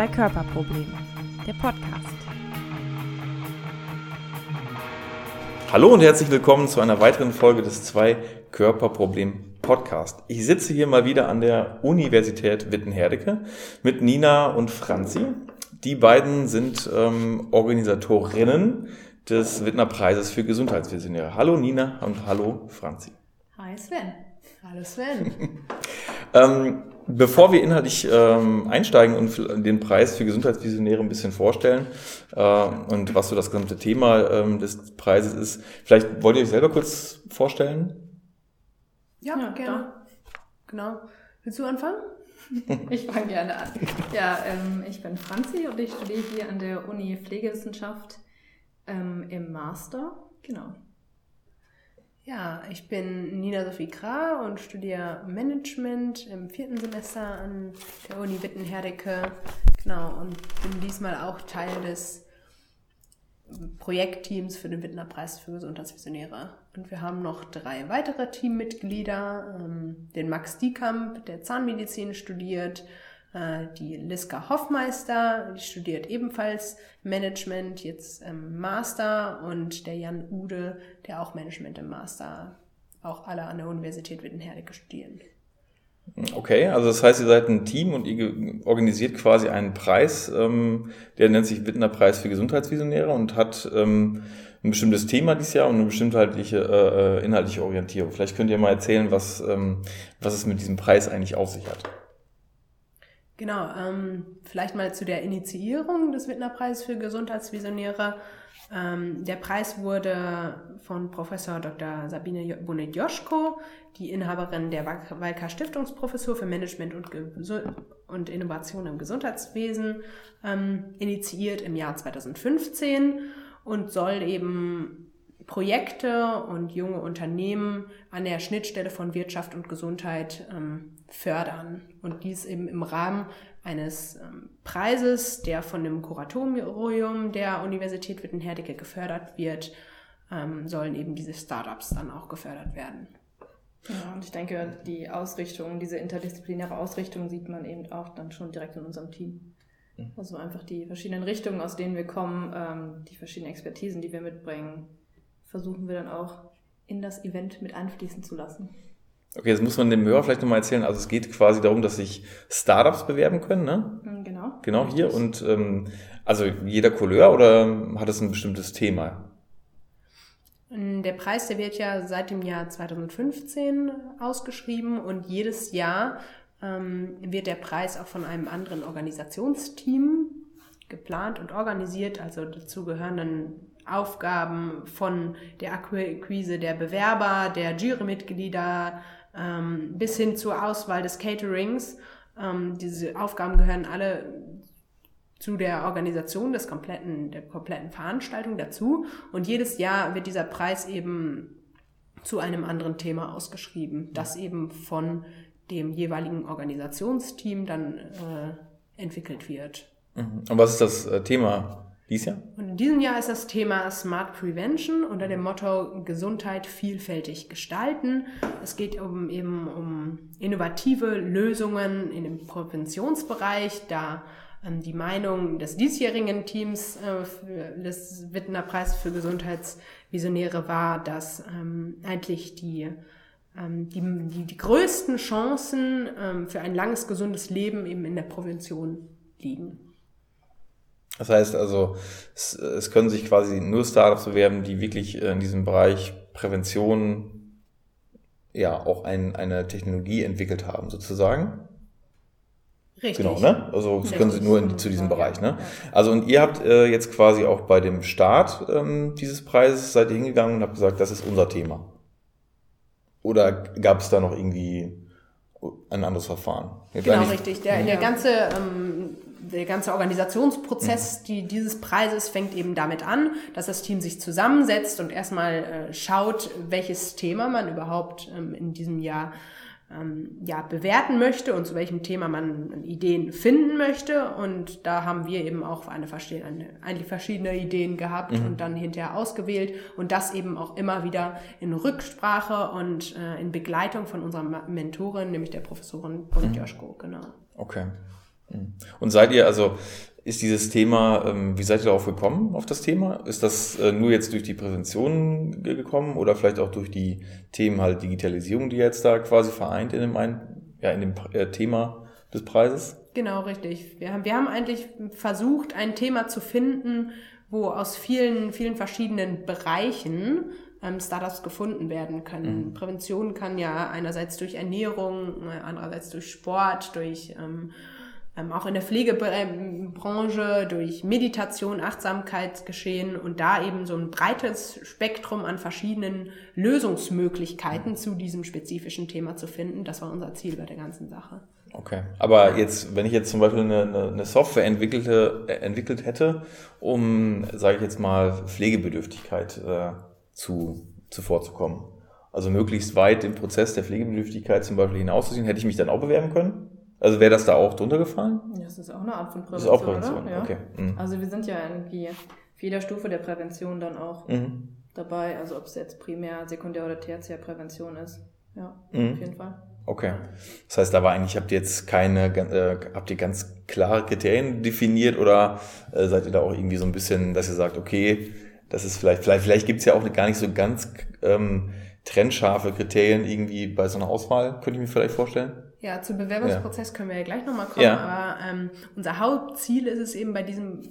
Zwei Körperprobleme, der Podcast. Hallo und herzlich willkommen zu einer weiteren Folge des Zwei Körperproblem Podcast. Ich sitze hier mal wieder an der Universität Wittenherdecke mit Nina und Franzi. Die beiden sind ähm, Organisatorinnen des Wittner Preises für Gesundheitsvisionäre. Hallo Nina und hallo Franzi. Hi Sven. Hallo Sven. ähm, bevor wir inhaltlich ähm, einsteigen und den Preis für Gesundheitsvisionäre ein bisschen vorstellen äh, und was so das gesamte Thema ähm, des Preises ist, vielleicht wollt ihr euch selber kurz vorstellen? Ja, ja gerne. Da. Genau. Willst du anfangen? Ich fange gerne an. Ja, ähm, ich bin Franzi und ich studiere hier an der Uni Pflegewissenschaft ähm, im Master. Genau. Ja, ich bin Nina Sophie Krah und studiere Management im vierten Semester an der Uni Wittenherdecke. Genau, und bin diesmal auch Teil des Projektteams für den Wittner Preis für Gesundheitsvisionäre. Und wir haben noch drei weitere Teammitglieder. Ähm, den Max Diekamp, der Zahnmedizin studiert, die Liska Hoffmeister, die studiert ebenfalls Management, jetzt im Master und der Jan Ude, der auch Management im Master, auch alle an der Universität Wittenherdecke studieren. Okay, also das heißt, ihr seid ein Team und ihr organisiert quasi einen Preis, ähm, der nennt sich Wittner Preis für Gesundheitsvisionäre und hat ähm, ein bestimmtes Thema dieses Jahr und eine bestimmte inhaltliche, äh, inhaltliche Orientierung. Vielleicht könnt ihr mal erzählen, was, ähm, was es mit diesem Preis eigentlich auf sich hat. Genau, ähm, vielleicht mal zu der Initiierung des Wittner Preises für Gesundheitsvisionäre. Ähm, der Preis wurde von Professor Dr. Sabine Bonet-Joschko, die Inhaberin der Walker Stiftungsprofessur für Management und, und Innovation im Gesundheitswesen, ähm, initiiert im Jahr 2015 und soll eben Projekte und junge Unternehmen an der Schnittstelle von Wirtschaft und Gesundheit ähm, fördern. Und dies eben im Rahmen eines ähm, Preises, der von dem Kuratorium der Universität Wittenherdecke gefördert wird, ähm, sollen eben diese Startups dann auch gefördert werden. Ja, und ich denke, die Ausrichtung, diese interdisziplinäre Ausrichtung sieht man eben auch dann schon direkt in unserem Team. Mhm. Also einfach die verschiedenen Richtungen, aus denen wir kommen, ähm, die verschiedenen Expertisen, die wir mitbringen, versuchen wir dann auch in das Event mit einfließen zu lassen. Okay, jetzt muss man dem Hörer vielleicht nochmal erzählen. Also es geht quasi darum, dass sich Startups bewerben können, ne? Mm, genau. Genau hier. Und ähm, also jeder Couleur oder hat es ein bestimmtes Thema? Der Preis, der wird ja seit dem Jahr 2015 ausgeschrieben und jedes Jahr ähm, wird der Preis auch von einem anderen Organisationsteam geplant und organisiert. Also dazu gehören dann Aufgaben von der Akquise der Bewerber, der Jurymitglieder ähm, bis hin zur Auswahl des Caterings. Ähm, diese Aufgaben gehören alle zu der Organisation des kompletten, der kompletten Veranstaltung dazu. Und jedes Jahr wird dieser Preis eben zu einem anderen Thema ausgeschrieben, das eben von dem jeweiligen Organisationsteam dann äh, entwickelt wird. Mhm. Und was ist das äh, Thema dieses Jahr? Und in diesem Jahr ist das Thema Smart Prevention unter dem Motto Gesundheit vielfältig gestalten. Es geht um, eben um innovative Lösungen in dem Präventionsbereich, da ähm, die Meinung des diesjährigen Teams äh, des Wittner Preis für Gesundheitsvisionäre war, dass ähm, eigentlich die ähm, die, die, die größten Chancen ähm, für ein langes, gesundes Leben eben in der Prävention liegen. Das heißt also, es, es können sich quasi nur Startups bewerben, die wirklich in diesem Bereich Prävention ja auch ein, eine Technologie entwickelt haben, sozusagen. Richtig. Genau, ne? Also das können Sie nur in, zu diesem Bereich, ne? Also und ihr habt äh, jetzt quasi auch bei dem Start ähm, dieses Preises seid ihr hingegangen und habt gesagt, das ist unser Thema. Oder gab es da noch irgendwie ein anderes Verfahren? Jetzt genau, richtig. Der, der ganze ähm, der ganze Organisationsprozess mhm. die, dieses Preises fängt eben damit an, dass das Team sich zusammensetzt und erstmal äh, schaut, welches Thema man überhaupt ähm, in diesem Jahr ähm, ja, bewerten möchte und zu welchem Thema man Ideen finden möchte. Und da haben wir eben auch eine, eine, eigentlich verschiedene Ideen gehabt mhm. und dann hinterher ausgewählt und das eben auch immer wieder in Rücksprache und äh, in Begleitung von unserer Mentorin, nämlich der Professorin Bonjoschko, mhm. genau. Okay. Und seid ihr, also ist dieses Thema, ähm, wie seid ihr darauf gekommen, auf das Thema? Ist das äh, nur jetzt durch die Präsentation gekommen oder vielleicht auch durch die Themen halt Digitalisierung, die jetzt da quasi vereint in dem, ein, ja, in dem äh, Thema des Preises? Genau, richtig. Wir haben, wir haben eigentlich versucht, ein Thema zu finden, wo aus vielen, vielen verschiedenen Bereichen ähm, Startups gefunden werden können. Mhm. Prävention kann ja einerseits durch Ernährung, äh, andererseits durch Sport, durch ähm, ähm, auch in der Pflegebranche durch Meditation, Achtsamkeit geschehen und da eben so ein breites Spektrum an verschiedenen Lösungsmöglichkeiten zu diesem spezifischen Thema zu finden. Das war unser Ziel bei der ganzen Sache. Okay, aber jetzt, wenn ich jetzt zum Beispiel eine, eine Software entwickelte, äh, entwickelt hätte, um, sage ich jetzt mal, Pflegebedürftigkeit äh, zu, zuvorzukommen, also möglichst weit im Prozess der Pflegebedürftigkeit zum Beispiel hinauszuziehen, hätte ich mich dann auch bewerben können? Also wäre das da auch drunter gefallen? Das ist auch eine Art von Prävention. Das ist auch Prävention, oder? okay. Mhm. Also wir sind ja irgendwie für jeder Stufe der Prävention dann auch mhm. dabei. Also ob es jetzt primär, sekundär oder tertiär Prävention ist. Ja, mhm. auf jeden Fall. Okay. Das heißt, da war eigentlich, habt ihr jetzt keine, äh, habt ihr ganz klare Kriterien definiert oder äh, seid ihr da auch irgendwie so ein bisschen, dass ihr sagt, okay, das ist vielleicht, vielleicht, vielleicht gibt es ja auch gar nicht so ganz ähm, trennscharfe Kriterien irgendwie bei so einer Auswahl, könnte ich mir vielleicht vorstellen? Ja, zum Bewerbungsprozess ja. können wir ja gleich nochmal kommen, ja. aber ähm, unser Hauptziel ist es eben bei diesem,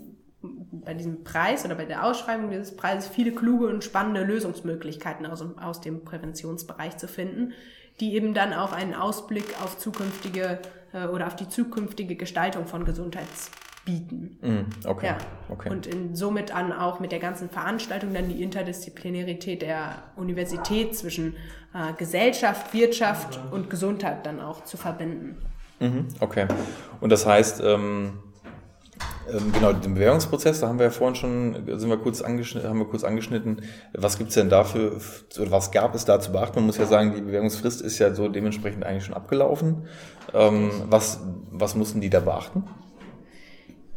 bei diesem Preis oder bei der Ausschreibung dieses Preises viele kluge und spannende Lösungsmöglichkeiten aus, aus dem Präventionsbereich zu finden, die eben dann auch einen Ausblick auf zukünftige äh, oder auf die zukünftige Gestaltung von Gesundheits bieten. Mm, okay. Ja. okay. Und in, somit an auch mit der ganzen Veranstaltung dann die Interdisziplinarität der Universität zwischen äh, Gesellschaft, Wirtschaft und Gesundheit dann auch zu verbinden. Mhm, okay. Und das heißt, ähm, ähm, genau, den Bewerbungsprozess, da haben wir ja vorhin schon, sind wir kurz angeschnitten, haben wir kurz angeschnitten. Was gibt's denn dafür, oder was gab es da zu beachten? Man muss ja sagen, die Bewerbungsfrist ist ja so dementsprechend eigentlich schon abgelaufen. Ähm, was, was mussten die da beachten?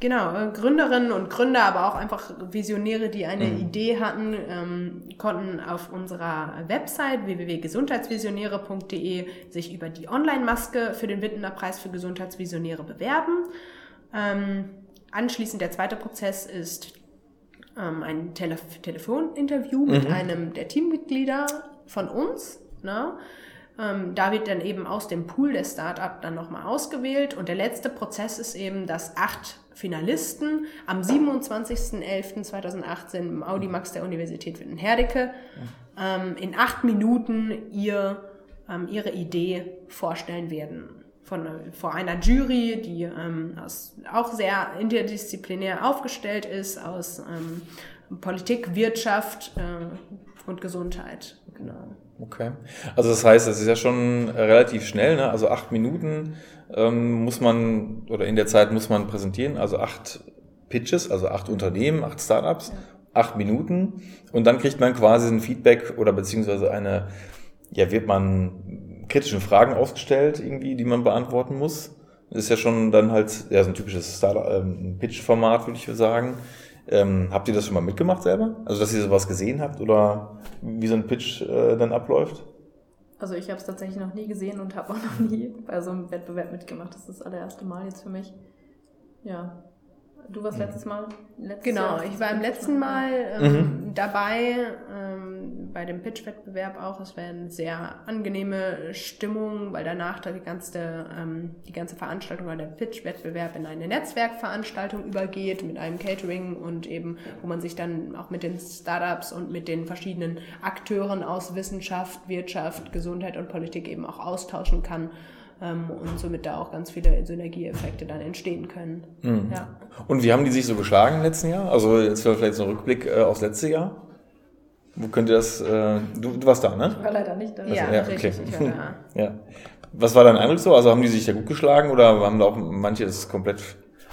Genau, äh, Gründerinnen und Gründer, aber auch einfach Visionäre, die eine mhm. Idee hatten, ähm, konnten auf unserer Website www.gesundheitsvisionäre.de sich über die Online-Maske für den Wittener Preis für Gesundheitsvisionäre bewerben. Ähm, anschließend der zweite Prozess ist ähm, ein Tele Telefoninterview mhm. mit einem der Teammitglieder von uns. Ne? Ähm, da wird dann eben aus dem Pool der Startup dann nochmal ausgewählt. Und der letzte Prozess ist eben, dass acht Finalisten am 27.11.2018 im Audimax der Universität Witten-Herdecke ähm, in acht Minuten ihr, ähm, ihre Idee vorstellen werden. Von, vor einer Jury, die ähm, aus, auch sehr interdisziplinär aufgestellt ist, aus ähm, Politik, Wirtschaft äh, und Gesundheit. Genau. Okay. Also das heißt, es ist ja schon relativ schnell, ne? Also acht Minuten ähm, muss man, oder in der Zeit muss man präsentieren, also acht Pitches, also acht Unternehmen, acht Startups, ja. acht Minuten und dann kriegt man quasi ein Feedback oder beziehungsweise eine, ja, wird man kritischen Fragen ausgestellt irgendwie, die man beantworten muss. Das ist ja schon dann halt, ja, so ein typisches Startup, ähm, Pitch-Format, würde ich sagen. Ähm, habt ihr das schon mal mitgemacht selber? Also, dass ihr sowas gesehen habt oder wie so ein Pitch äh, dann abläuft? Also, ich habe es tatsächlich noch nie gesehen und habe auch noch nie bei so einem Wettbewerb mitgemacht. Das ist das allererste Mal jetzt für mich. Ja. Du warst mhm. letztes Mal? Letztes genau, Jahr, ich war im letzten Mal ähm, mhm. dabei. Ähm, bei dem Pitch-Wettbewerb auch. Es wäre eine sehr angenehme Stimmung, weil danach die ganze, ähm, die ganze Veranstaltung oder der Pitch-Wettbewerb in eine Netzwerkveranstaltung übergeht mit einem Catering und eben, wo man sich dann auch mit den Startups und mit den verschiedenen Akteuren aus Wissenschaft, Wirtschaft, Gesundheit und Politik eben auch austauschen kann ähm, und somit da auch ganz viele Synergieeffekte dann entstehen können. Mhm. Ja. Und wie haben die sich so geschlagen im letzten Jahr? Also jetzt vielleicht so ein Rückblick äh, aufs letzte Jahr. Wo könnt ihr das, äh, du, du warst da, ne? Ich war leider nicht da. Also, ja, ja, richtig, ich war da. ja. Was war dein Eindruck so? Also haben die sich da gut geschlagen oder haben da auch manche das komplett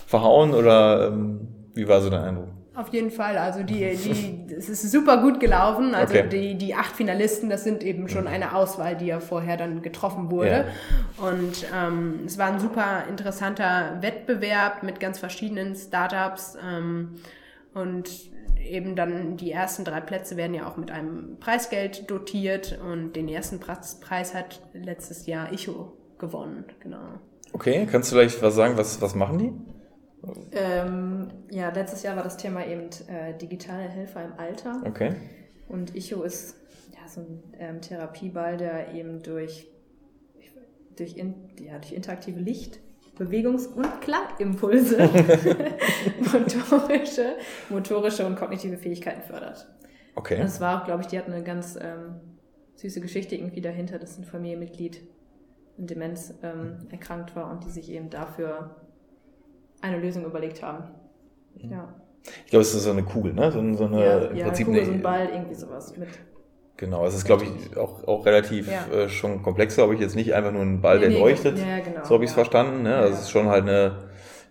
verhauen oder ähm, wie war so dein Eindruck? Auf jeden Fall. Also die, die, es ist super gut gelaufen. Also okay. die, die acht Finalisten, das sind eben schon eine Auswahl, die ja vorher dann getroffen wurde. Ja. Und ähm, es war ein super interessanter Wettbewerb mit ganz verschiedenen Startups. Ähm, und eben dann die ersten drei Plätze werden ja auch mit einem Preisgeld dotiert und den ersten Preis hat letztes Jahr Icho gewonnen, genau. Okay, kannst du vielleicht was sagen, was, was machen die? Ähm, ja, letztes Jahr war das Thema eben äh, digitale Helfer im Alter. Okay. Und Icho ist ja, so ein ähm, Therapieball, der eben durch, durch, in, ja, durch interaktive Licht, Bewegungs- und Klangimpulse motorische, motorische und kognitive Fähigkeiten fördert. Okay. Das war auch, glaube ich, die hat eine ganz ähm, süße Geschichte irgendwie dahinter, dass ein Familienmitglied in Demenz ähm, erkrankt war und die sich eben dafür eine Lösung überlegt haben. Ja. Ich glaube, es ist so eine Kugel, ne? So, so eine, ja, im ja, Prinzip Kugel, eine, so ein Ball, irgendwie sowas mit. Genau, es ist, glaube ich, auch, auch relativ Ja. äh, schon komplex, glaube ich, jetzt nicht einfach nur ein Ball, Nee, der nee, leuchtet. ja, genau, so habe ich es ja. verstanden. Ne? Also es ist schon halt eine,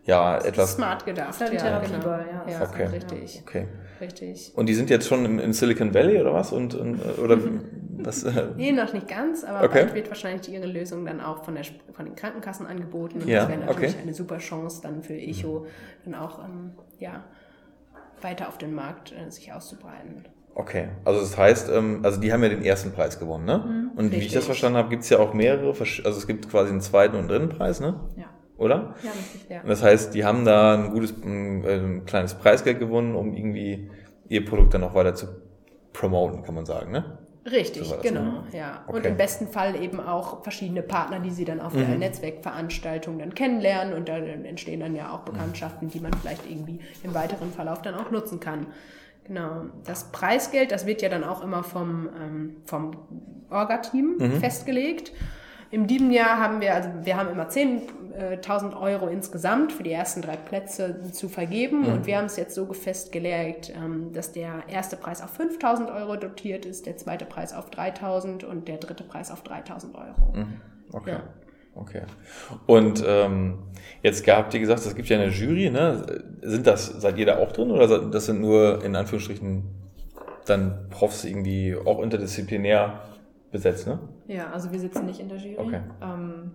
ja, etwas. Smart gedacht. halt ja, Therapieball, ja. Ja, Okay. richtig. Okay. Richtig. Und die sind jetzt schon in, in Silicon Valley oder was? Und, und äh, oder was? äh, Nee, noch nicht ganz, aber Okay. bald wird wahrscheinlich ihre Lösung dann auch von, der, Sp- von den Krankenkassen angeboten. Und Ja, das wäre natürlich okay. eine super Chance dann für Echo, dann auch ähm, ja, weiter auf den Markt äh, sich auszubreiten. Okay, also das heißt, ähm, also die haben ja den ersten Preis gewonnen, ne? und wie ich das richtig. verstanden habe, gibt es ja auch mehrere, also es gibt quasi einen zweiten und dritten Preis, ne? Ja. Oder? Ja, richtig. Ja. Und das heißt, die haben da ein gutes, ein, ein kleines Preisgeld gewonnen, um irgendwie ihr Produkt dann auch weiter zu promoten, kann man sagen, ne? Richtig, So war das, genau, ne? ja. Und Okay. im besten Fall eben auch verschiedene Partner, die sie dann auf der Mhm. Netzwerkveranstaltung dann kennenlernen und da entstehen dann ja auch Bekanntschaften, die man vielleicht irgendwie im weiteren Verlauf dann auch nutzen kann. Genau. Das Preisgeld, das wird ja dann auch immer vom, ähm, vom Orga-Team Mhm. festgelegt. In diesem Jahr haben wir, also wir haben immer 10.000 Euro insgesamt für die ersten drei Plätze zu vergeben Mhm. und wir haben es jetzt so festgelegt, ähm, dass der erste Preis auf 5.000 Euro dotiert ist, der zweite Preis auf 3.000 und der dritte Preis auf 3.000 Euro. Mhm. Okay. Ja. Okay. Und ähm, jetzt habt ihr gesagt, es gibt ja eine Jury, ne? Sind das, seid ihr da auch drin oder das sind nur in Anführungsstrichen dann Profs irgendwie auch interdisziplinär besetzt, ne? Ja, also wir sitzen nicht in der Jury. Okay. Ähm,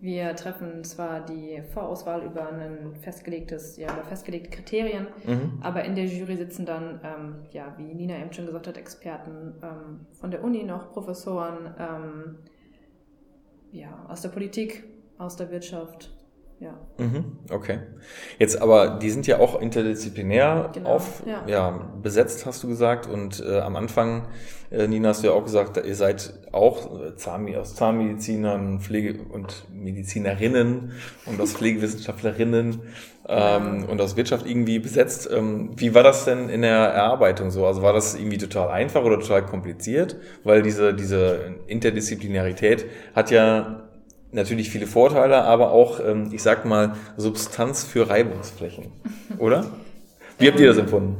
wir treffen zwar die Vorauswahl über ein festgelegtes, ja, über festgelegte Kriterien, Mhm. aber in der Jury sitzen dann, ähm, ja, wie Nina eben schon gesagt hat, Experten ähm, von der Uni noch, Professoren, ähm, ja, aus der Politik, aus der Wirtschaft, ja. Mhm, okay. Jetzt aber, die sind ja auch interdisziplinär Genau, auf, ja. ja. besetzt, hast du gesagt. Und äh, am Anfang, äh, Nina, hast du ja auch gesagt, ihr seid auch äh, Zahn, aus Zahnmedizinern, Pflege- und Medizinerinnen und aus Pflegewissenschaftlerinnen ähm, und aus Wirtschaft irgendwie besetzt. Ähm, wie war das denn in der Erarbeitung so? Also war das irgendwie total einfach oder total kompliziert? Weil diese, diese Interdisziplinarität hat ja natürlich viele Vorteile, aber auch, ähm, ich sag mal, Substanz für Reibungsflächen, oder? Wie habt ihr das empfunden?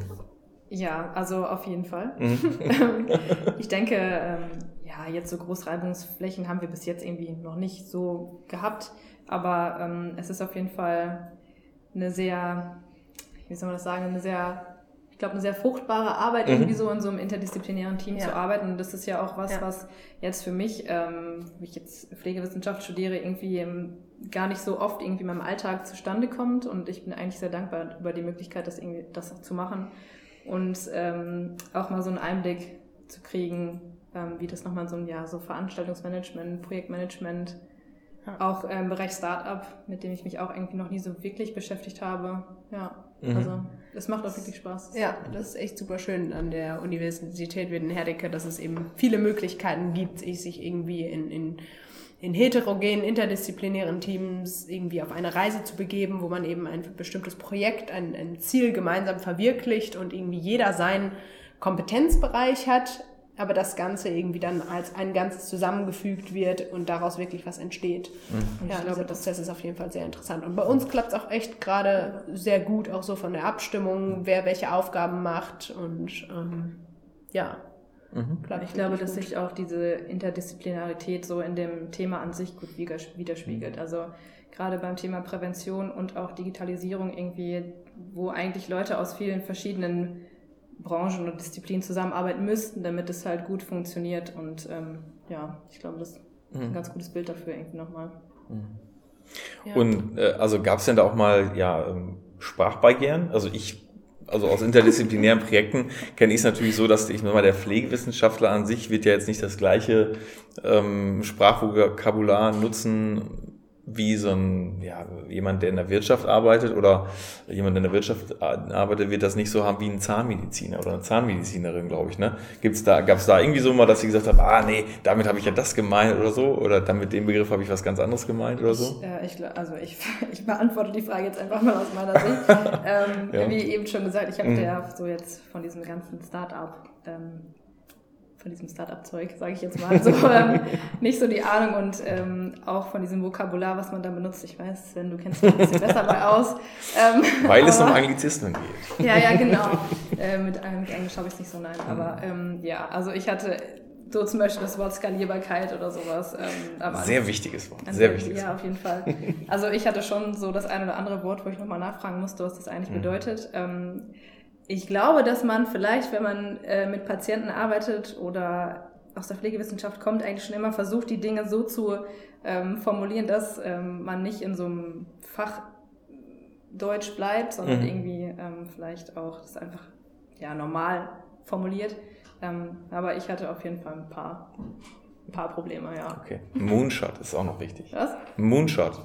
Ja, also auf jeden Fall. Mhm. ich denke, ähm, ja, jetzt so Großreibungsflächen haben wir bis jetzt irgendwie noch nicht so gehabt, aber ähm, es ist auf jeden Fall eine sehr, wie soll man das sagen, eine sehr, glaube, eine sehr fruchtbare Arbeit, Mhm. irgendwie so in so einem interdisziplinären Team Ja. zu arbeiten. Und das ist ja auch was, Ja. was jetzt für mich, ähm, wie ich jetzt Pflegewissenschaft studiere, irgendwie ähm, gar nicht so oft irgendwie in meinem Alltag zustande kommt. Und ich bin eigentlich sehr dankbar über die Möglichkeit, das irgendwie das auch zu machen und ähm, auch mal so einen Einblick zu kriegen, ähm, wie das nochmal so ein Jahr so Veranstaltungsmanagement, Projektmanagement, Ja. auch im Bereich Startup, mit dem ich mich auch irgendwie noch nie so wirklich beschäftigt habe. Ja, Mhm. also es macht auch wirklich Spaß. Ja, das ist echt super schön an der Universität Wittenherdecke, dass es eben viele Möglichkeiten gibt, sich irgendwie in, in, in heterogenen, interdisziplinären Teams irgendwie auf eine Reise zu begeben, wo man eben ein bestimmtes Projekt, ein, ein Ziel gemeinsam verwirklicht und irgendwie jeder seinen Kompetenzbereich hat, aber das Ganze irgendwie dann als ein Ganzes zusammengefügt wird und daraus wirklich was entsteht. Und Ja, ich dieser glaube, das Prozess ist auf jeden Fall sehr interessant. Und bei uns klappt es auch echt gerade sehr gut, auch so von der Abstimmung, wer welche Aufgaben macht. Und ähm, ja, Mhm. klappt Ich glaube, dass gut. sich auch diese Interdisziplinarität so in dem Thema an sich gut wider- widerspiegelt. Also gerade beim Thema Prävention und auch Digitalisierung irgendwie, wo eigentlich Leute aus vielen verschiedenen Branchen und Disziplinen zusammenarbeiten müssten, damit es halt gut funktioniert. Und ähm, ja, ich glaube, das ist ein Mhm. ganz gutes Bild dafür irgendwie nochmal. Ja. Und äh, also gab es denn da auch mal ja ähm, Sprachbarrieren? Also ich, also aus interdisziplinären Projekten kenne ich es natürlich so, dass ich mal der Pflegewissenschaftler an sich wird ja jetzt nicht das gleiche ähm, Sprachvokabular nutzen wie so ein, ja, jemand, der in der Wirtschaft arbeitet oder jemand, der in der Wirtschaft arbeitet, wird das nicht so haben wie ein Zahnmediziner oder eine Zahnmedizinerin, glaube ich. Ne? Gibt's da, gab es da irgendwie so mal, dass sie gesagt haben, ah nee, damit habe ich ja das gemeint oder so? Oder dann mit dem Begriff habe ich was ganz anderes gemeint oder so? Ich, äh, ich, also ich, ich beantworte die Frage jetzt einfach mal aus meiner Sicht. ähm, ja. Wie eben schon gesagt, ich habe mhm. ja so jetzt von diesem ganzen Start-up ähm, von diesem Startup-Zeug, sage ich jetzt mal, so, ähm, nicht so die Ahnung und ähm, auch von diesem Vokabular, was man da benutzt. Ich weiß, wenn du kennst dich ein bisschen besser bei aus. Ähm, Weil es um Anglizismen geht. Ja, ja, genau. Äh, mit, äh, mit Englisch habe ich es nicht so nein. Mhm. Aber ähm, ja, also ich hatte so zum Beispiel das Wort Skalierbarkeit oder sowas. Ähm, Sehr wichtiges Wort. Sehr wichtiges Ja, auf jeden Fall. Also ich hatte schon so das ein oder andere Wort, wo ich nochmal nachfragen musste, was das eigentlich mhm. bedeutet. Ich glaube, dass man vielleicht, wenn man äh, mit Patienten arbeitet oder aus der Pflegewissenschaft kommt, eigentlich schon immer versucht, die Dinge so zu ähm, formulieren, dass ähm, man nicht in so einem Fach Deutsch bleibt, sondern mhm. irgendwie ähm, vielleicht auch das einfach ja, normal formuliert. Ähm, aber ich hatte auf jeden Fall ein paar, ein paar Probleme, ja. Okay. Moonshot ist auch noch wichtig. Was? Moonshot.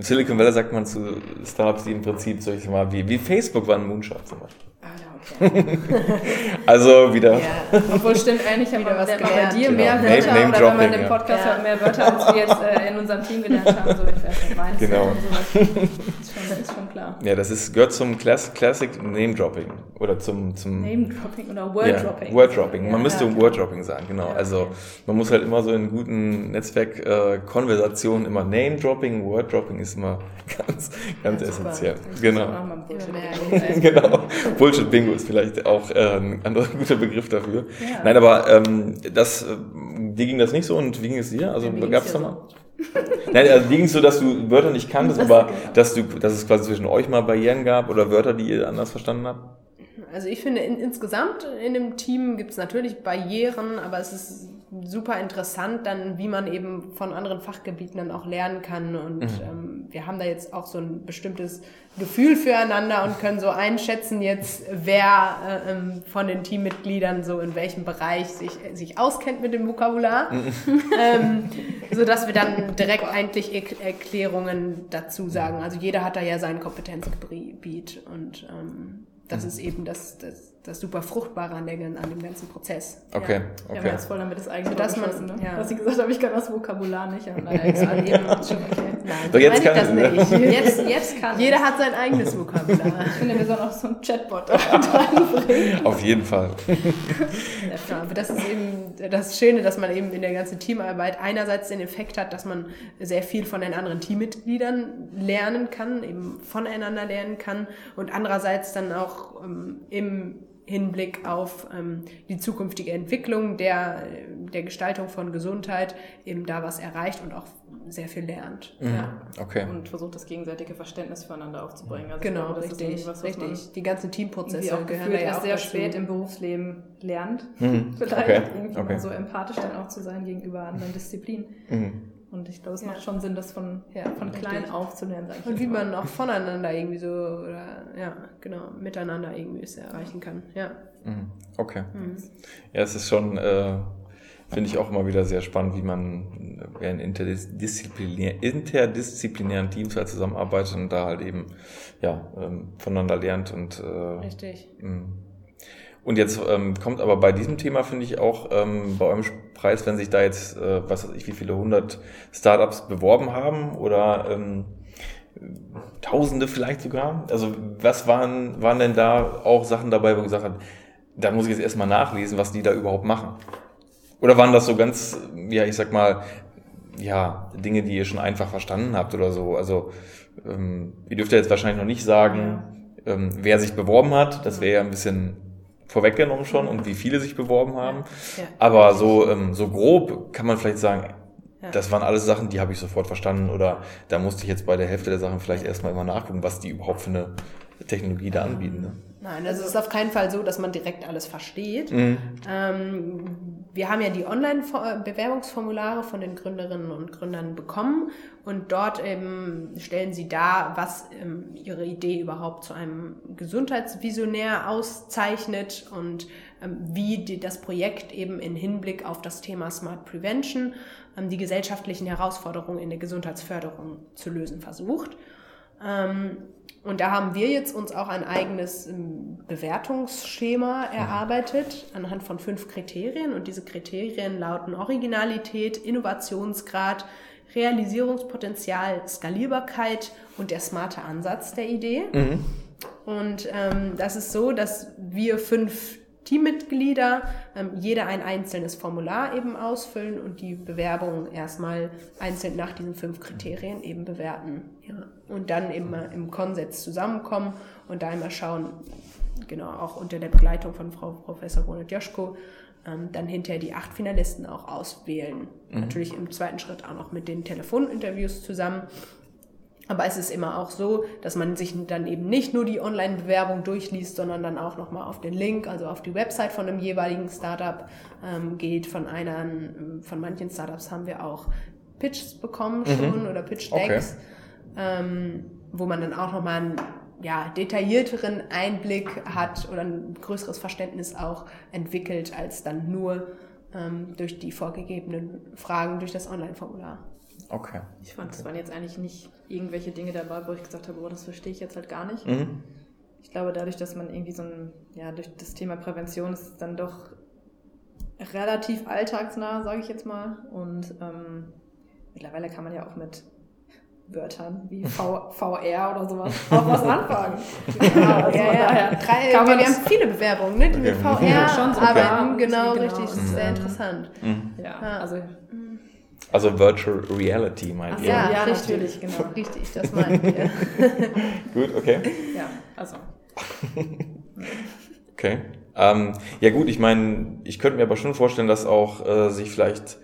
Im Silicon Valley sagt man zu Startups, die im Prinzip solche mal wie, wie Facebook war ein Moonshot zum Beispiel. also wieder. Ja, obwohl stimmt eigentlich, haben wir was gelernt. bei dir genau. mehr Wörter Name, Name oder wenn man den Podcast ja. hört, mehr Wörter, als wir jetzt äh, in unserem Team gelernt haben. So, ich weiß nicht, meinst genau. Ist schon, ist schon klar. Ja, das ist, gehört zum Class, Classic Name Dropping. Oder zum, zum Name Dropping oder Word Dropping. Ja, Word Dropping. Man müsste Word Dropping sagen, genau. Also man muss halt immer so in guten Netzwerk-Konversationen äh, immer Name Dropping, Word Dropping ist immer ganz, ganz essentiell. Genau. genau. Bullshit Bingo ist vielleicht auch äh, ein anderer guter Begriff dafür. Ja. Nein, aber ähm, das, äh, dir ging das nicht so und wie ging es dir? Also gab es da mal? Nein, also ging es so, dass du Wörter nicht kanntest, aber dass du, dass es quasi zwischen euch mal Barrieren gab oder Wörter, die ihr anders verstanden habt? Also ich finde in, insgesamt in dem Team gibt es natürlich Barrieren, aber es ist super interessant dann, wie man eben von anderen Fachgebieten dann auch lernen kann. Und mhm. ähm, wir haben da jetzt auch so ein bestimmtes Gefühl füreinander und können so einschätzen jetzt, wer äh, ähm, von den Teammitgliedern so in welchem Bereich sich, sich auskennt mit dem Vokabular, mhm. ähm, so dass wir dann direkt eigentlich Erklärungen dazu sagen. Also jeder hat da ja sein Kompetenzgebiet und ähm, das mhm. ist eben das, das das super Fruchtbare an, der, an dem ganzen Prozess. Okay, ja. okay. Ja, ist voll damit das eigene dass man, ne? ja. Was ich gesagt habe, ich kann das Vokabular nicht. Okay. Nein, so, jetzt kann das nicht. Jetzt, jetzt kann Jeder hat sein eigenes Vokabular. ich finde, wir sollen auch so ein Chatbot reinbringen. Auf jeden Fall. ja, aber das ist eben das Schöne, dass man eben in der ganzen Teamarbeit einerseits den Effekt hat, dass man sehr viel von den anderen Teammitgliedern lernen kann, eben voneinander lernen kann und andererseits dann auch ähm, im Hinblick auf ähm, die zukünftige Entwicklung der, der Gestaltung von Gesundheit eben da was erreicht und auch sehr viel lernt. Mhm. Ja. Okay. Und versucht das gegenseitige Verständnis füreinander aufzubringen. Also genau, glaube, richtig. Was, richtig. Die ganzen Teamprozesse auch gehören ja erst sehr dazu. spät im Berufsleben lernt. Mhm. Vielleicht okay. irgendwie okay. so empathisch dann auch zu sein gegenüber anderen Disziplinen. Mhm. Und ich glaube, es ja. macht schon Sinn, das von, ja, von klein auf zu lernen. Und wie man auch voneinander irgendwie so, oder ja, genau, miteinander irgendwie es erreichen kann. Ja. Mhm. Okay. Mhm. Ja, es ist schon, äh, finde ich auch immer wieder sehr spannend, wie man äh, in interdisziplinär, interdisziplinären Teams halt zusammenarbeitet und da halt eben ja, ähm, voneinander lernt und äh, Richtig. Mh. Und jetzt ähm, kommt aber bei diesem Thema, finde ich, auch ähm, bei eurem Preis, wenn sich da jetzt, äh, was weiß ich, wie viele hundert Startups beworben haben oder ähm, Tausende vielleicht sogar. Also was waren, waren denn da auch Sachen dabei, wo gesagt habt, da muss ich jetzt erstmal nachlesen, was die da überhaupt machen? Oder waren das so ganz, ja, ich sag mal, ja, Dinge, die ihr schon einfach verstanden habt oder so? Also ähm, ihr dürft ja jetzt wahrscheinlich noch nicht sagen, ähm, wer sich beworben hat. Das wäre ja ein bisschen vorweggenommen schon und wie viele sich beworben haben. Ja. Aber so, ähm, so grob kann man vielleicht sagen, ja. das waren alles Sachen, die habe ich sofort verstanden oder da musste ich jetzt bei der Hälfte der Sachen vielleicht erstmal immer nachgucken, was die überhaupt für eine Technologie da anbieten. Ne? Nein, also es ist auf keinen Fall so, dass man direkt alles versteht. Mhm. Ähm, wir haben ja die Online-Bewerbungsformulare von den Gründerinnen und Gründern bekommen und dort eben stellen sie dar, was ähm, ihre Idee überhaupt zu einem Gesundheitsvisionär auszeichnet und ähm, wie die, das Projekt eben in Hinblick auf das Thema Smart Prevention ähm, die gesellschaftlichen Herausforderungen in der Gesundheitsförderung zu lösen versucht. Ähm, und da haben wir jetzt uns auch ein eigenes ähm, Bewertungsschema erarbeitet anhand von fünf Kriterien. Und diese Kriterien lauten Originalität, Innovationsgrad, Realisierungspotenzial, Skalierbarkeit und der smarte Ansatz der Idee. Mhm. Und ähm, das ist so, dass wir fünf Teammitglieder ähm, jeder ein einzelnes Formular eben ausfüllen und die Bewerbung erstmal einzeln nach diesen fünf Kriterien eben bewerten. Ja. Und dann eben mal im Konsens zusammenkommen und da immer schauen, genau auch unter der Begleitung von Frau Professor Bonnet-Joschko, ähm, dann hinterher die acht Finalisten auch auswählen. Mhm. Natürlich im zweiten Schritt auch noch mit den Telefoninterviews zusammen. Aber es ist immer auch so, dass man sich dann eben nicht nur die Online-Bewerbung durchliest, sondern dann auch nochmal auf den Link, also auf die Website von einem jeweiligen Startup ähm, geht. Von einer, von manchen Startups haben wir auch Pitches bekommen mhm. schon oder Pitch-Decks, okay. ähm, wo man dann auch nochmal einen ja, detaillierteren Einblick hat oder ein größeres Verständnis auch entwickelt, als dann nur ähm, durch die vorgegebenen Fragen durch das Online-Formular. Okay. Ich fand, es waren jetzt eigentlich nicht irgendwelche Dinge dabei, wo ich gesagt habe, oh, das verstehe ich jetzt halt gar nicht. Mhm. Ich glaube, dadurch, dass man irgendwie so ein, ja, durch das Thema Prävention ist es dann doch relativ alltagsnah, sage ich jetzt mal. Und ähm, mittlerweile kann man ja auch mit Wörtern wie v VR oder sowas auch was anfangen. ja, also ja, ja. Drei, wir, wir haben viele Bewerbungen, ne, die okay. mit VR ja, schon so arbeiten. Genau, genau, richtig. Das ist sehr interessant. Mhm. Ja, also also Virtual Reality meint ihr? Ja, ja natürlich, genau. Richtig, das meint ihr. gut, okay. Ja, also. okay. Ähm, ja gut, ich meine, ich könnte mir aber schon vorstellen, dass auch äh, sich vielleicht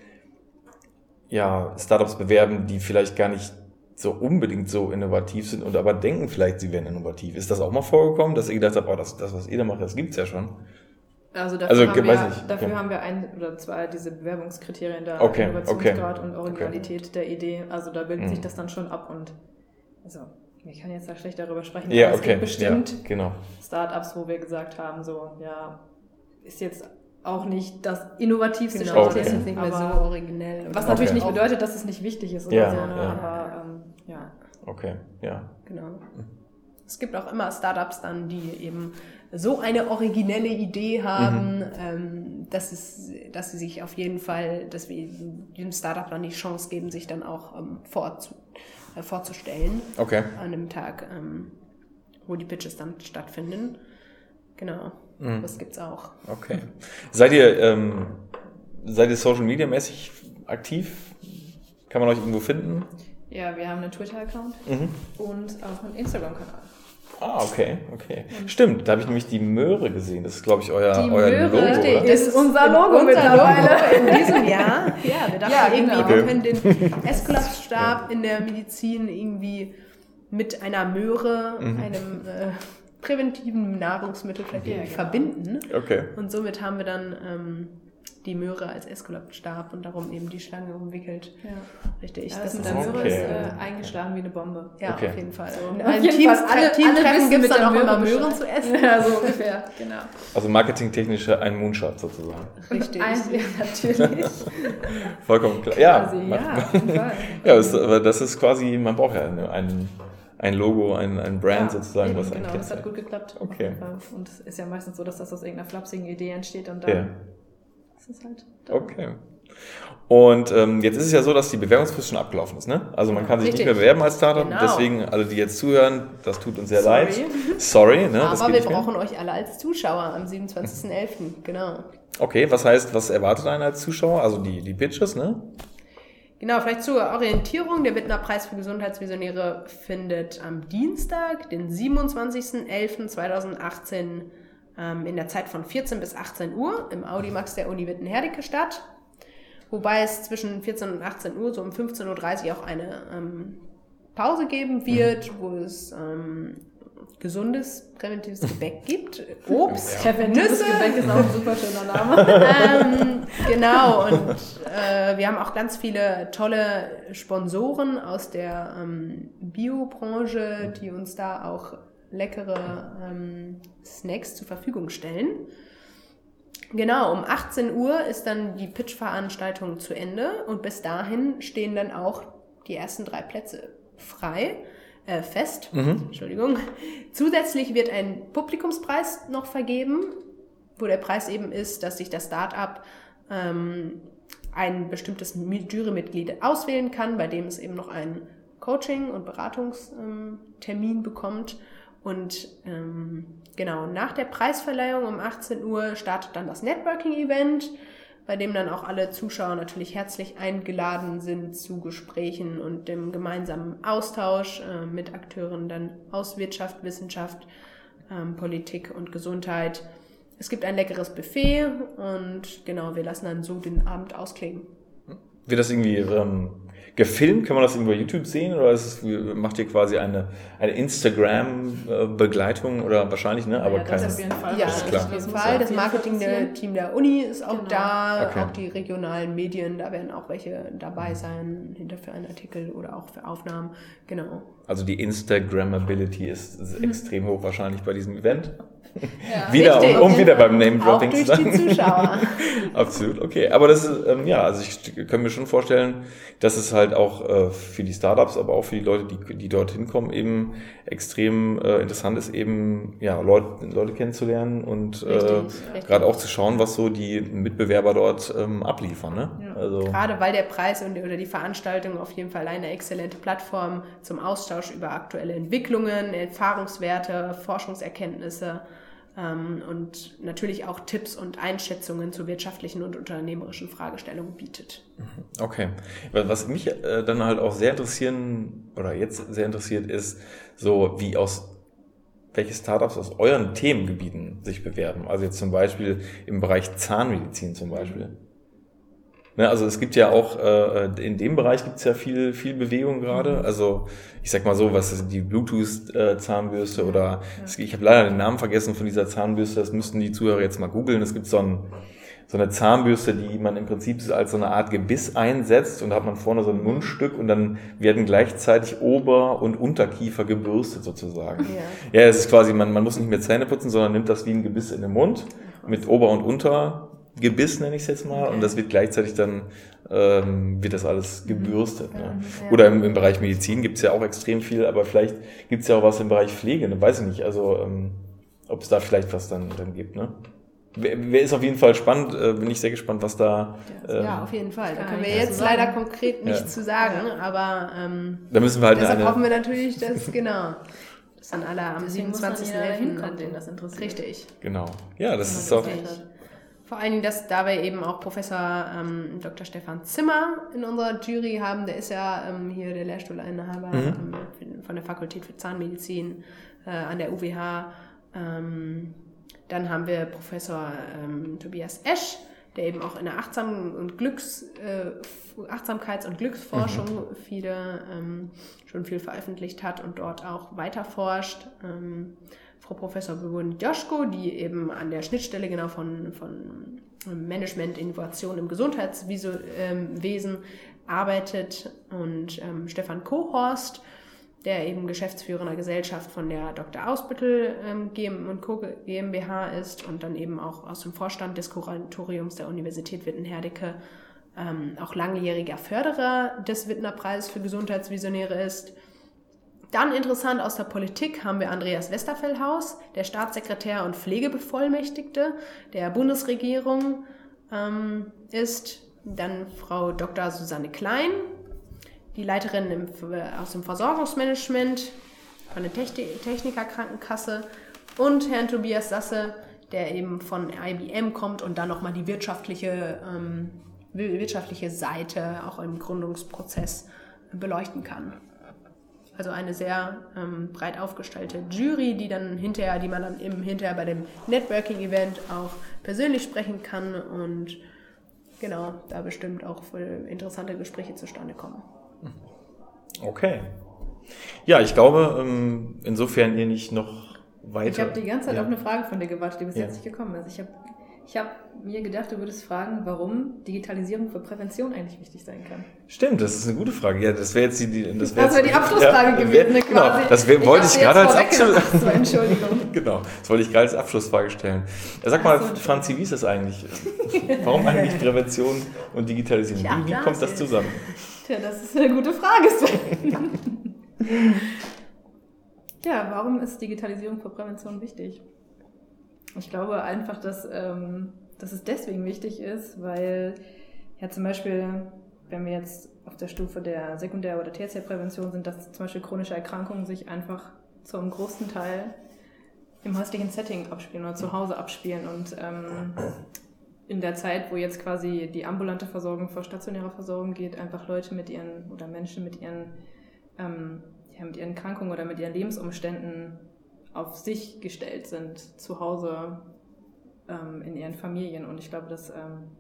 ja, Startups bewerben, die vielleicht gar nicht so unbedingt so innovativ sind und aber denken vielleicht, sie wären innovativ. Ist das auch mal vorgekommen, dass ihr gedacht habt, oh, das, das was ihr da macht, das gibt's ja schon? Also dafür, also, haben, wir, dafür ja. haben wir ein oder zwei diese Bewerbungskriterien da, okay, Innovationsgrad okay, und Originalität okay. der Idee. Also da bildet mhm. sich das dann schon ab und also ich kann jetzt da schlecht darüber sprechen, ja, aber es gibt bestimmt ja, genau. Startups, wo wir gesagt haben, so, ja, ist jetzt auch nicht das innovativste genau, okay. ist nicht mehr so originell. Was natürlich nicht bedeutet, dass es nicht wichtig ist oder ja, so, ne? aber ähm, ja. Okay, ja. Genau. Es gibt auch immer Startups dann, die eben so eine originelle Idee haben, mhm. ähm, dass, es, dass sie sich auf jeden Fall, dass wir diesem Startup dann die Chance geben, sich dann auch ähm, vorzu, äh, vorzustellen okay. an dem Tag, ähm, wo die Pitches dann stattfinden. Genau, mhm. das gibt's auch. Okay. Seid ihr, ähm, seid ihr Social Media mäßig aktiv? Kann man euch irgendwo finden? Ja, wir haben einen Twitter-Account mhm. und auch einen Instagram-Kanal. Ah, okay, okay. Stimmt, da habe ich nämlich die Möhre gesehen. Das ist, glaube ich, euer, die euer Möhre, Logo. Richtig, das ist unser Logo unser mittlerweile. Logo in diesem Jahr. Ja, wir dachten ja, irgendwie, genau. wir können den Eskulapsstab in der Medizin irgendwie mit einer Möhre, mhm. einem äh, präventiven Nahrungsmittel vielleicht ja, genau. verbinden. Okay. Und somit haben wir dann ähm, die Möhre als Eskulapstab und darum eben die Schlange umwickelt. Ja. Richtig. Ja, das, das mit der Möhre okay. ist äh, eingeschlagen wie eine Bombe. Ja, okay. auf jeden Fall. So. In allen Teams, alle, Teamtreffen gibt es dann auch immer Möhren zu essen. Ja, so ungefähr, genau. Also marketingtechnische ein Moonshot sozusagen. Richtig. Ein, ja, natürlich. Vollkommen klar. Ja, quasi, ja, ja das, aber das ist quasi, man braucht ja ein, ein Logo, ein, ein Brand ja, sozusagen, eben, was Genau, das hat gut geklappt. Okay. Und es ist ja meistens so, dass das aus irgendeiner flapsigen Idee entsteht und dann ja ist halt. Okay. Und ähm, jetzt ist es ja so, dass die Bewerbungsfrist schon abgelaufen ist. Ne? Also man kann sich Richtig. nicht mehr bewerben als Startup. Genau. Deswegen, alle, die jetzt zuhören, das tut uns sehr Sorry. leid. Sorry. Ne? Aber wir brauchen mehr. euch alle als Zuschauer am 27.11. Genau. Okay, was heißt, was erwartet einen als Zuschauer? Also die, die Pitches, ne? Genau, vielleicht zur Orientierung. Der Wittner Preis für Gesundheitsvisionäre findet am Dienstag, den 27.11.2018 ähm, in der Zeit von 14 bis 18 Uhr im Audimax der Uni Witten-Herdecke statt. Wobei es zwischen 14 und 18 Uhr, so um 15.30 Uhr auch eine ähm, Pause geben wird, mhm. wo es ähm, gesundes, präventives Gebäck gibt. Obst, ja. Nüsse. Gebäck ist auch ein super schöner Name. ähm, genau, und äh, wir haben auch ganz viele tolle Sponsoren aus der ähm, Biobranche, die uns da auch leckere ähm, Snacks zur Verfügung stellen. Genau, um 18 Uhr ist dann die Pitch-Veranstaltung zu Ende und bis dahin stehen dann auch die ersten drei Plätze frei, äh, fest. Mhm. Entschuldigung. Zusätzlich wird ein Publikumspreis noch vergeben, wo der Preis eben ist, dass sich das Start-up ähm, ein bestimmtes Jurymitglied auswählen kann, bei dem es eben noch einen Coaching- und Beratungstermin bekommt. Und ähm, genau, nach der Preisverleihung um 18 Uhr startet dann das Networking-Event, bei dem dann auch alle Zuschauer natürlich herzlich eingeladen sind zu Gesprächen und dem gemeinsamen Austausch äh, mit Akteuren dann aus Wirtschaft, Wissenschaft, ähm, Politik und Gesundheit. Es gibt ein leckeres Buffet und genau, wir lassen dann so den Abend ausklingen. Wird das irgendwie ähm, gefilmt? Kann man das irgendwo YouTube sehen? Oder ist es, macht ihr quasi eine, eine Instagram-Begleitung oder wahrscheinlich, ne? Aber ja, das keine. auf jeden Fall. Ja, ist klar. auf jeden Das Fall. auf Das jeden Fall passieren. Marketing-Team der Uni ist auch Genau. da, Okay. auch die regionalen Medien, da werden auch welche dabei sein, hinter für einen Artikel oder auch für Aufnahmen. Genau. Also die Instagrammability ist, ist extrem hoch wahrscheinlich bei diesem Event. Ja. Wieder, Richtig. um, um wieder beim Name-Dropping durch zu sein. die Zuschauer. Absolut, okay. Aber das ist, ähm, ja, also ich kann mir schon vorstellen, dass es halt auch äh, für die Startups, aber auch für die Leute, die, die dorthin kommen, eben extrem äh, interessant ist, eben ja, Leute, Leute kennenzulernen und äh, gerade auch zu schauen, was so die Mitbewerber dort ähm, abliefern. Ne? Ja. Also, Gerade weil der Preis und, oder die Veranstaltung auf jeden Fall eine exzellente Plattform zum Austausch über aktuelle Entwicklungen, Erfahrungswerte, Forschungserkenntnisse und natürlich auch Tipps und Einschätzungen zu wirtschaftlichen und unternehmerischen Fragestellungen bietet. Okay. Wa- Was mich äh, dann halt auch sehr interessieren oder jetzt sehr interessiert ist, so wie aus welche Startups aus euren Themengebieten sich bewerben. Also jetzt zum Beispiel im Bereich Zahnmedizin zum Beispiel. Ne, also es gibt ja auch, äh, in dem Bereich gibt es ja viel, viel Bewegung gerade. Also ich sag mal so, was ist die Bluetooth-Zahnbürste oder es- ich habe leider den Namen vergessen von dieser Zahnbürste, das müssten die Zuhörer jetzt mal googeln. Es gibt so, ein, so eine Zahnbürste, die man im Prinzip als so eine Art Gebiss einsetzt und da hat man vorne so ein Mundstück und dann werden gleichzeitig Ober- und Unterkiefer gebürstet sozusagen. Ja. Ja, es ist quasi, man, man muss nicht mehr Zähne putzen, sondern nimmt das wie ein Gebiss in den Mund mit Ober- und Untergebiss, nenne ich es jetzt mal. Und das wird gleichzeitig dann, ähm, wird das alles gebürstet. Ne? Ja. Oder im, im Bereich Medizin gibt's ja auch extrem viel, aber vielleicht gibt's ja auch was im Bereich Pflege, ne? weiß ich nicht. Also ähm, ob es da vielleicht was dann, dann gibt. Ne? Wer, wer ist auf jeden Fall spannend, äh, bin ich sehr gespannt, was da... Ähm, Ja, auf jeden Fall. Da können wir jetzt sagen. leider konkret nichts Ja. zu sagen, aber ähm, da müssen wir halt deshalb eine... hoffen wir natürlich, dass, genau, dass dann alle am Deswegen muss man 27.11. jeder hinkommen, den das interessiert. Richtig. Genau. Ja, das ist man auch... das Richtig. Vor allen Dingen, dass dabei eben auch Professor ähm, Dr. Stefan Zimmer in unserer Jury haben. Der ist ja ähm, hier der Lehrstuhlinhaber Mhm. ähm, von der Fakultät für Zahnmedizin äh, an der UWH. Ähm, dann haben wir Professor ähm, Tobias Esch, der eben auch in der Achtsam und Glücks, äh, Achtsamkeits- und Glücksforschung viele ähm, schon viel veröffentlicht hat und dort auch weiter forscht. Ähm, Frau Professor Bubun Joschko, die eben an der Schnittstelle genau von, von Management, Innovation im Gesundheitswesen arbeitet und ähm, Stefan Kohorst, der eben geschäftsführender Gesellschaft von der Dr. Ausbüttel ähm, Co. GmbH ist und dann eben auch aus dem Vorstand des Kuratoriums der Universität Witten-Herdecke ähm, auch langjähriger Förderer des Wittner Preises für Gesundheitsvisionäre ist. Dann interessant aus der Politik haben wir Andreas Westerfellhaus, der Staatssekretär und Pflegebevollmächtigte der Bundesregierung ähm, ist. Dann Frau Dr. Susanne Klein, die Leiterin im, aus dem Versorgungsmanagement von der Techni Technikerkrankenkasse und Herrn Tobias Sasse, der eben von IBM kommt und dann nochmal die wirtschaftliche, ähm, wirtschaftliche Seite auch im Gründungsprozess beleuchten kann. Also eine sehr ähm, breit aufgestellte Jury, die dann hinterher, die man dann eben hinterher bei dem Networking-Event auch persönlich sprechen kann und genau, da bestimmt auch für interessante Gespräche zustande kommen. Okay. Ja, ich glaube, ähm, insofern ihr nicht noch weiter... Ich habe die ganze Zeit ja. auf eine Frage von dir gewartet, die bis Ja. jetzt nicht gekommen ist. Ich habe Ich habe mir gedacht, du würdest fragen, warum Digitalisierung für Prävention eigentlich wichtig sein kann. Stimmt, das ist eine gute Frage. Ja, das wäre jetzt die, das wäre die Abschlussfrage ja, gewesen, wär, Genau, das wär, wollte ich gerade als Abschlussfrage. Entschuldigung. genau, das wollte ich gerade als Abschlussfrage stellen. Ja, sag mal, so, Franzi, wie ist das eigentlich? warum eigentlich Prävention und Digitalisierung? wie, wie kommt das zusammen? Tja, das ist eine gute Frage. ja, warum ist Digitalisierung für Prävention wichtig? Ich glaube einfach, dass, ähm, dass es deswegen wichtig ist, weil ja zum Beispiel, wenn wir jetzt auf der Stufe der Sekundär- oder Tertiärprävention sind, dass zum Beispiel chronische Erkrankungen sich einfach zum großen Teil im häuslichen Setting abspielen oder zu Hause abspielen und ähm, in der Zeit, wo jetzt quasi die ambulante Versorgung vor stationärer Versorgung geht, einfach Leute mit ihren oder Menschen mit ihren, ähm, ja, mit ihren Krankungen oder mit ihren Lebensumständen auf sich gestellt sind, zu Hause ähm, in ihren Familien. Und ich glaube, dass ähm,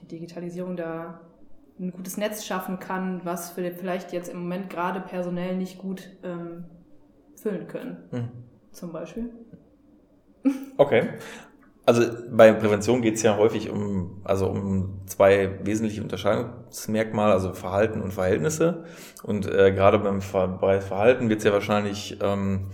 die Digitalisierung da ein gutes Netz schaffen kann, was wir vielleicht jetzt im Moment gerade personell nicht gut ähm, füllen können. Hm. Zum Beispiel. Okay. Also bei Prävention geht es ja häufig um, also um zwei wesentliche Unterscheidungsmerkmale, also Verhalten und Verhältnisse. Und äh, gerade beim Ver bei Verhalten wird es ja wahrscheinlich ähm,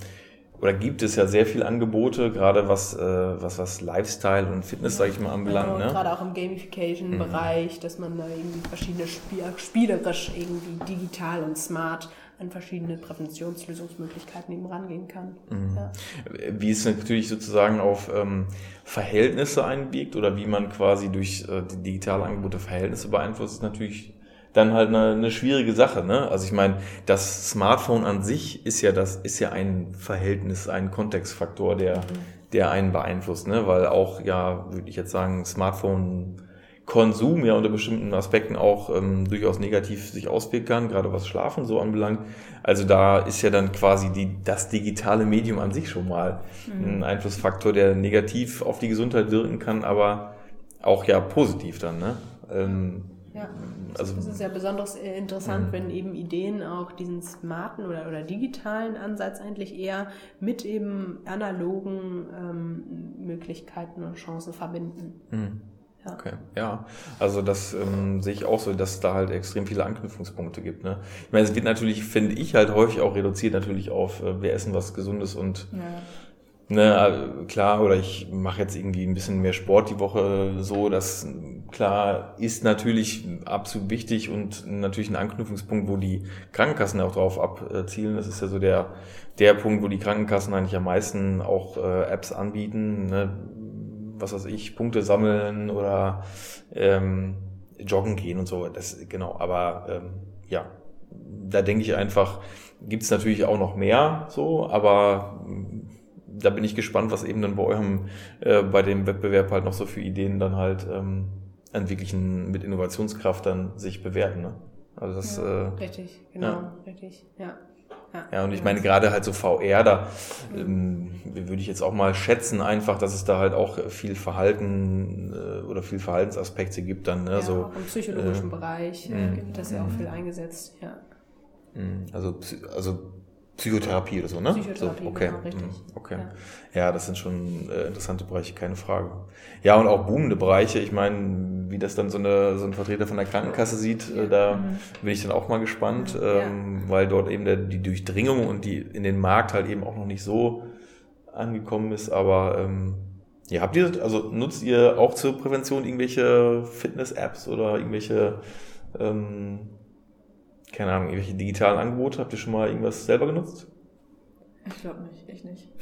oder gibt es ja sehr viele Angebote, gerade was, äh, was, was Lifestyle und Fitness, sage ich mal, anbelangt. Genau, ne? Gerade auch im Gamification-Bereich, mhm. dass man da irgendwie verschiedene Spiel spielerisch irgendwie digital und smart an verschiedene Präventionslösungsmöglichkeiten eben rangehen kann. Mhm. Ja. Wie es natürlich sozusagen auf ähm, Verhältnisse einwirkt oder wie man quasi durch äh, die digitale Angebote Verhältnisse beeinflusst, ist natürlich dann halt eine, eine schwierige Sache. Ne? Also ich meine, das Smartphone an sich ist ja das ist ja ein Verhältnis, ein Kontextfaktor, der mhm. der einen beeinflusst, ne? Weil auch ja, würde ich jetzt sagen, Smartphone Konsum ja unter bestimmten Aspekten auch ähm, durchaus negativ sich auswirken kann, gerade was Schlafen so anbelangt. Also da ist ja dann quasi die, das digitale Medium an sich schon mal mhm. ein Einflussfaktor, der negativ auf die Gesundheit wirken kann, aber auch ja positiv dann. Ne? Ähm, ja. Also, es ist ja besonders äh, interessant, wenn eben Ideen auch diesen smarten oder, oder digitalen Ansatz eigentlich eher mit eben analogen ähm, Möglichkeiten und Chancen verbinden. Mhm. Ja. Okay, ja. Also das ähm, sehe ich auch so, dass es da halt extrem viele Anknüpfungspunkte gibt. Ne? Ich meine, es wird natürlich, finde ich, halt häufig auch reduziert natürlich auf, äh, wir essen was Gesundes und ja. Ne, klar, oder ich mache jetzt irgendwie ein bisschen mehr Sport die Woche so, das klar ist natürlich absolut wichtig und natürlich ein Anknüpfungspunkt, wo die Krankenkassen auch drauf abzielen. Das ist ja so der, der Punkt, wo die Krankenkassen eigentlich am meisten auch äh, Apps anbieten, ne? was weiß ich, Punkte sammeln oder ähm, joggen gehen und so. Das genau, aber ähm, ja, da denke ich einfach, gibt's natürlich auch noch mehr so, aber da bin ich gespannt, was eben dann bei eurem, äh, bei dem Wettbewerb halt noch so für Ideen dann halt ähm, entwickeln mit Innovationskraft dann sich bewerten. Ne? Also das, ja, äh, richtig, genau, ja. richtig, ja. Ja, und ich meine, gerade halt so VR, da ähm, würde ich jetzt auch mal schätzen, einfach, dass es da halt auch viel Verhalten äh, oder viel Verhaltensaspekte gibt dann. Ne? Ja, so, auch im psychologischen äh, Bereich äh, gibt das ja auch viel eingesetzt, ja. Also, also Psychotherapie oder so, ne? Psychotherapie, so, okay. Genau, richtig. Mhm, okay. Ja. ja. das sind schon äh, interessante Bereiche, keine Frage. Ja, und auch boomende Bereiche. Ich meine, wie das dann so, eine, so ein Vertreter von der Krankenkasse sieht, äh, da mhm. bin ich dann auch mal gespannt, ähm, ja. weil dort eben der, die Durchdringung und die in den Markt halt eben auch noch nicht so angekommen ist. Aber ähm, ja, habt ihr, also nutzt ihr auch zur Prävention irgendwelche Fitness-Apps oder irgendwelche ähm, keine Ahnung, irgendwelche digitalen Angebote? Habt ihr schon mal irgendwas selber genutzt? Ich glaube nicht, ich nicht.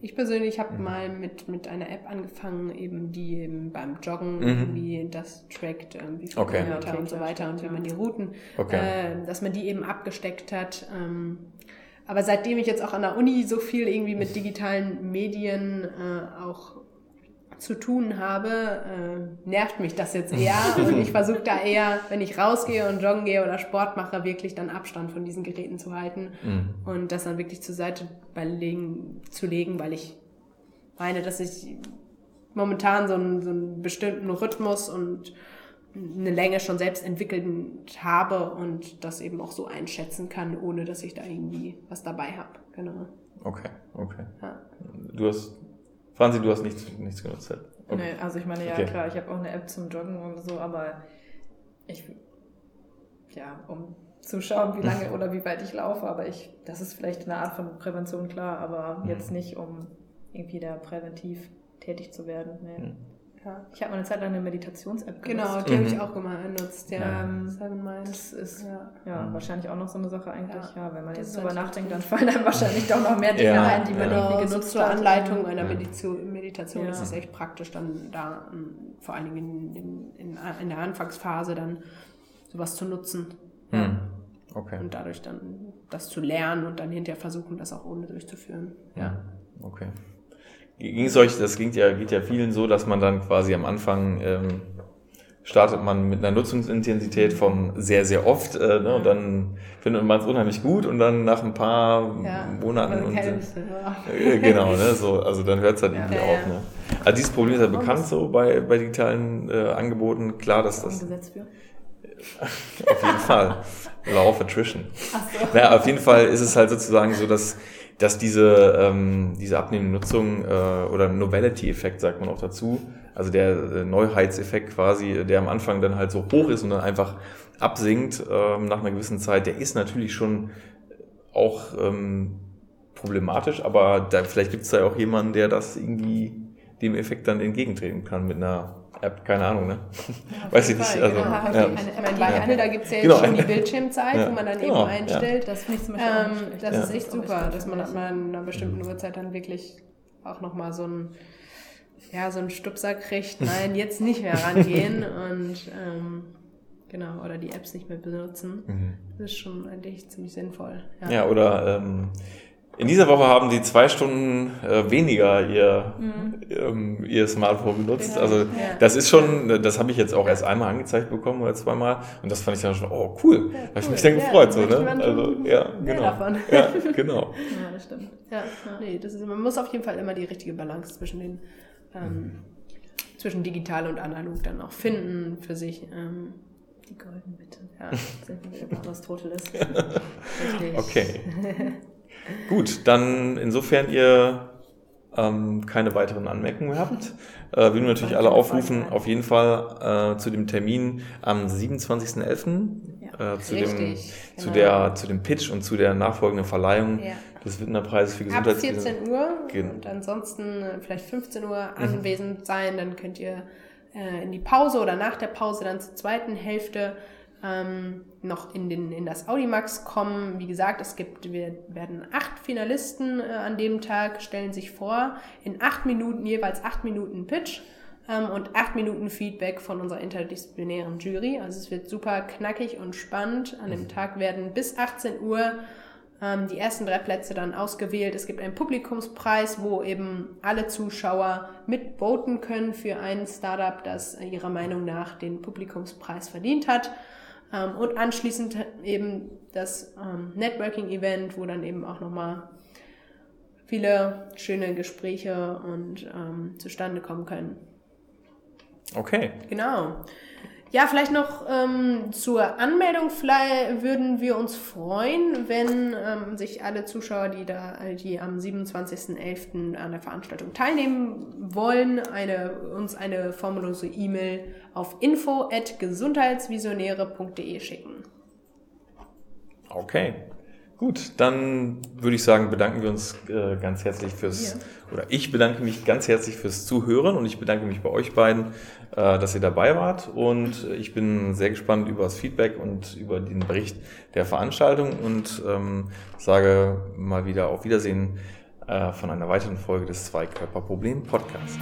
Ich persönlich habe mhm. mal mit, mit einer App angefangen, eben die eben beim Joggen mhm. irgendwie das trackt, ähm, wie viele okay. Kilometer okay, und so weiter und wie man die Routen, okay. äh, dass man die eben abgesteckt hat. Ähm, aber seitdem ich jetzt auch an der Uni so viel irgendwie mit digitalen Medien äh, auch zu tun habe, äh, nervt mich das jetzt eher. und ich versuche da eher, wenn ich rausgehe und joggen gehe oder Sport mache, wirklich dann Abstand von diesen Geräten zu halten mhm. und das dann wirklich zur Seite legen, zu legen, weil ich meine, dass ich momentan so einen, so einen bestimmten Rhythmus und eine Länge schon selbst entwickelt habe und das eben auch so einschätzen kann, ohne dass ich da irgendwie was dabei habe. Genau. Okay, okay. Ja. Du hast Franzi, du hast nichts, nichts genutzt. Okay. Nee, also ich meine, ja Okay. klar, ich habe auch eine App zum Joggen und so, aber ich, ja, um zu schauen, wie lange oder wie weit ich laufe, aber ich, das ist vielleicht eine Art von Prävention, klar, aber Mhm. jetzt nicht, um irgendwie da präventiv tätig zu werden. Nee. Mhm. Ja. Ich habe mal eine Zeit lang eine Meditations-App Genau, genutzt. die habe Mhm. ich auch mal genutzt. Ja. Ähm, Seven Mind. Das ist Ja. ja Mhm. wahrscheinlich auch noch so eine Sache eigentlich. Ja. Ja, wenn man Das jetzt drüber natürlich nachdenkt, dann fallen einem wahrscheinlich doch noch mehr Dinge Ja, ein, die man ja. irgendwie Genau, so genutzt zur hat. Anleitung einer Ja. Meditation, Meditation Ja. ist es echt praktisch, dann da ähm, vor allen Dingen in, in, in, der Anfangsphase dann sowas zu nutzen. Hm. Okay. Und dadurch dann das zu lernen und dann hinterher versuchen, das auch ohne durchzuführen. Ja, okay. Ging es euch, das geht ja, geht ja vielen so, dass man dann quasi am Anfang ähm, startet man mit einer Nutzungsintensität von sehr, sehr oft äh, ne, und dann findet man es unheimlich gut und dann nach ein paar Monaten also und äh, ja. äh, genau, ne, so, also dann hört es halt Ja. irgendwie Ja, auf. ja. Ne? Also dieses Problem ist ja bekannt so bei, bei digitalen äh, Angeboten. Klar, dass das auf jeden Fall. Law of Attrition. Ach so. Naja, auf jeden Fall ist es halt sozusagen so, dass, dass diese, ähm, diese abnehmende Nutzung äh, oder Novelty-Effekt sagt man auch dazu, also der äh, Neuheitseffekt quasi, der am Anfang dann halt so hoch ist und dann einfach absinkt ähm, nach einer gewissen Zeit, der ist natürlich schon auch ähm, problematisch, aber da, vielleicht gibt es da ja auch jemanden, der das irgendwie dem Effekt dann entgegentreten kann mit einer App, keine Ahnung, ne? Weiß ich nicht. Fall, Also, genau. ja. Ich meine, bei Ja. Apple, da gibt es ja jetzt Genau. schon die Bildschirmzeit, Ja. wo man dann Genau, eben einstellt. Das finde ich zum Beispiel Ähm, das Ja. ist echt Das super, dass man ab einer bestimmten Uhrzeit dann wirklich auch nochmal so ein ja, so einen Stupser kriegt, nein, jetzt nicht mehr rangehen und ähm, genau, oder die Apps nicht mehr benutzen. Mhm. Das ist schon eigentlich ziemlich sinnvoll. Ja, oder ähm, in dieser Woche haben sie zwei Stunden äh, weniger ihr, ähm, ihr Smartphone benutzt. Genau. Also Ja. das ist schon, das habe ich jetzt auch erst einmal angezeigt bekommen oder zweimal. Und das fand ich dann schon, oh cool, da habe ich mich dann Ja, gefreut. So, ne? Also ja, genau. Ja, genau. Ja, das stimmt. Ja, nee, das ist, man muss auf jeden Fall immer die richtige Balance zwischen den ähm, zwischen digital und analog dann auch finden für sich. Ähm, Die goldene Mitte. ja. Sind wir wieder bei Aristoteles. Richtig. Okay. Gut, dann insofern ihr ähm, keine weiteren Anmerkungen habt, äh, würden wir natürlich alle aufrufen, auf jeden Fall äh, zu dem Termin am 27.11. Äh, zu, dem, Richtig, zu, genau. der, zu dem Pitch und zu der nachfolgenden Verleihung Ja. des Wittner Preises für Ab Gesundheitswesen. 14 Uhr Gen- und ansonsten äh, vielleicht 15 Uhr Mhm. anwesend sein. Dann könnt ihr äh, in die Pause oder nach der Pause dann zur zweiten Hälfte ähm, noch in, den, in das Audimax kommen. Wie gesagt, es gibt, wir werden acht Finalisten äh, an dem Tag, stellen sich vor, in acht Minuten, jeweils acht Minuten Pitch ähm, und acht Minuten Feedback von unserer interdisziplinären Jury. Also es wird super knackig und spannend. An dem Tag werden bis 18 Uhr ähm, die ersten drei Plätze dann ausgewählt. Es gibt einen Publikumspreis, wo eben alle Zuschauer mitvoten können für ein Startup, das ihrer Meinung nach den Publikumspreis verdient hat. Ähm, und anschließend eben das ähm, Networking-Event, wo dann eben auch nochmal viele schöne Gespräche und ähm, zustande kommen können. Okay. Genau. Ja, vielleicht noch ähm, zur Anmeldung vielleicht würden wir uns freuen, wenn ähm, sich alle Zuschauer, die da, die am 27.11. an der Veranstaltung teilnehmen wollen, eine, uns eine formlose E-Mail auf info@gesundheitsvisionäre.de schicken. Okay. Gut, dann würde ich sagen, bedanken wir uns äh, ganz herzlich fürs, oder ich bedanke mich ganz herzlich fürs Zuhören und ich bedanke mich bei euch beiden, äh, dass ihr dabei wart und ich bin sehr gespannt über das Feedback und über den Bericht der Veranstaltung und ähm, sage mal wieder auf Wiedersehen äh, von einer weiteren Folge des Zweikörperproblem Podcasts.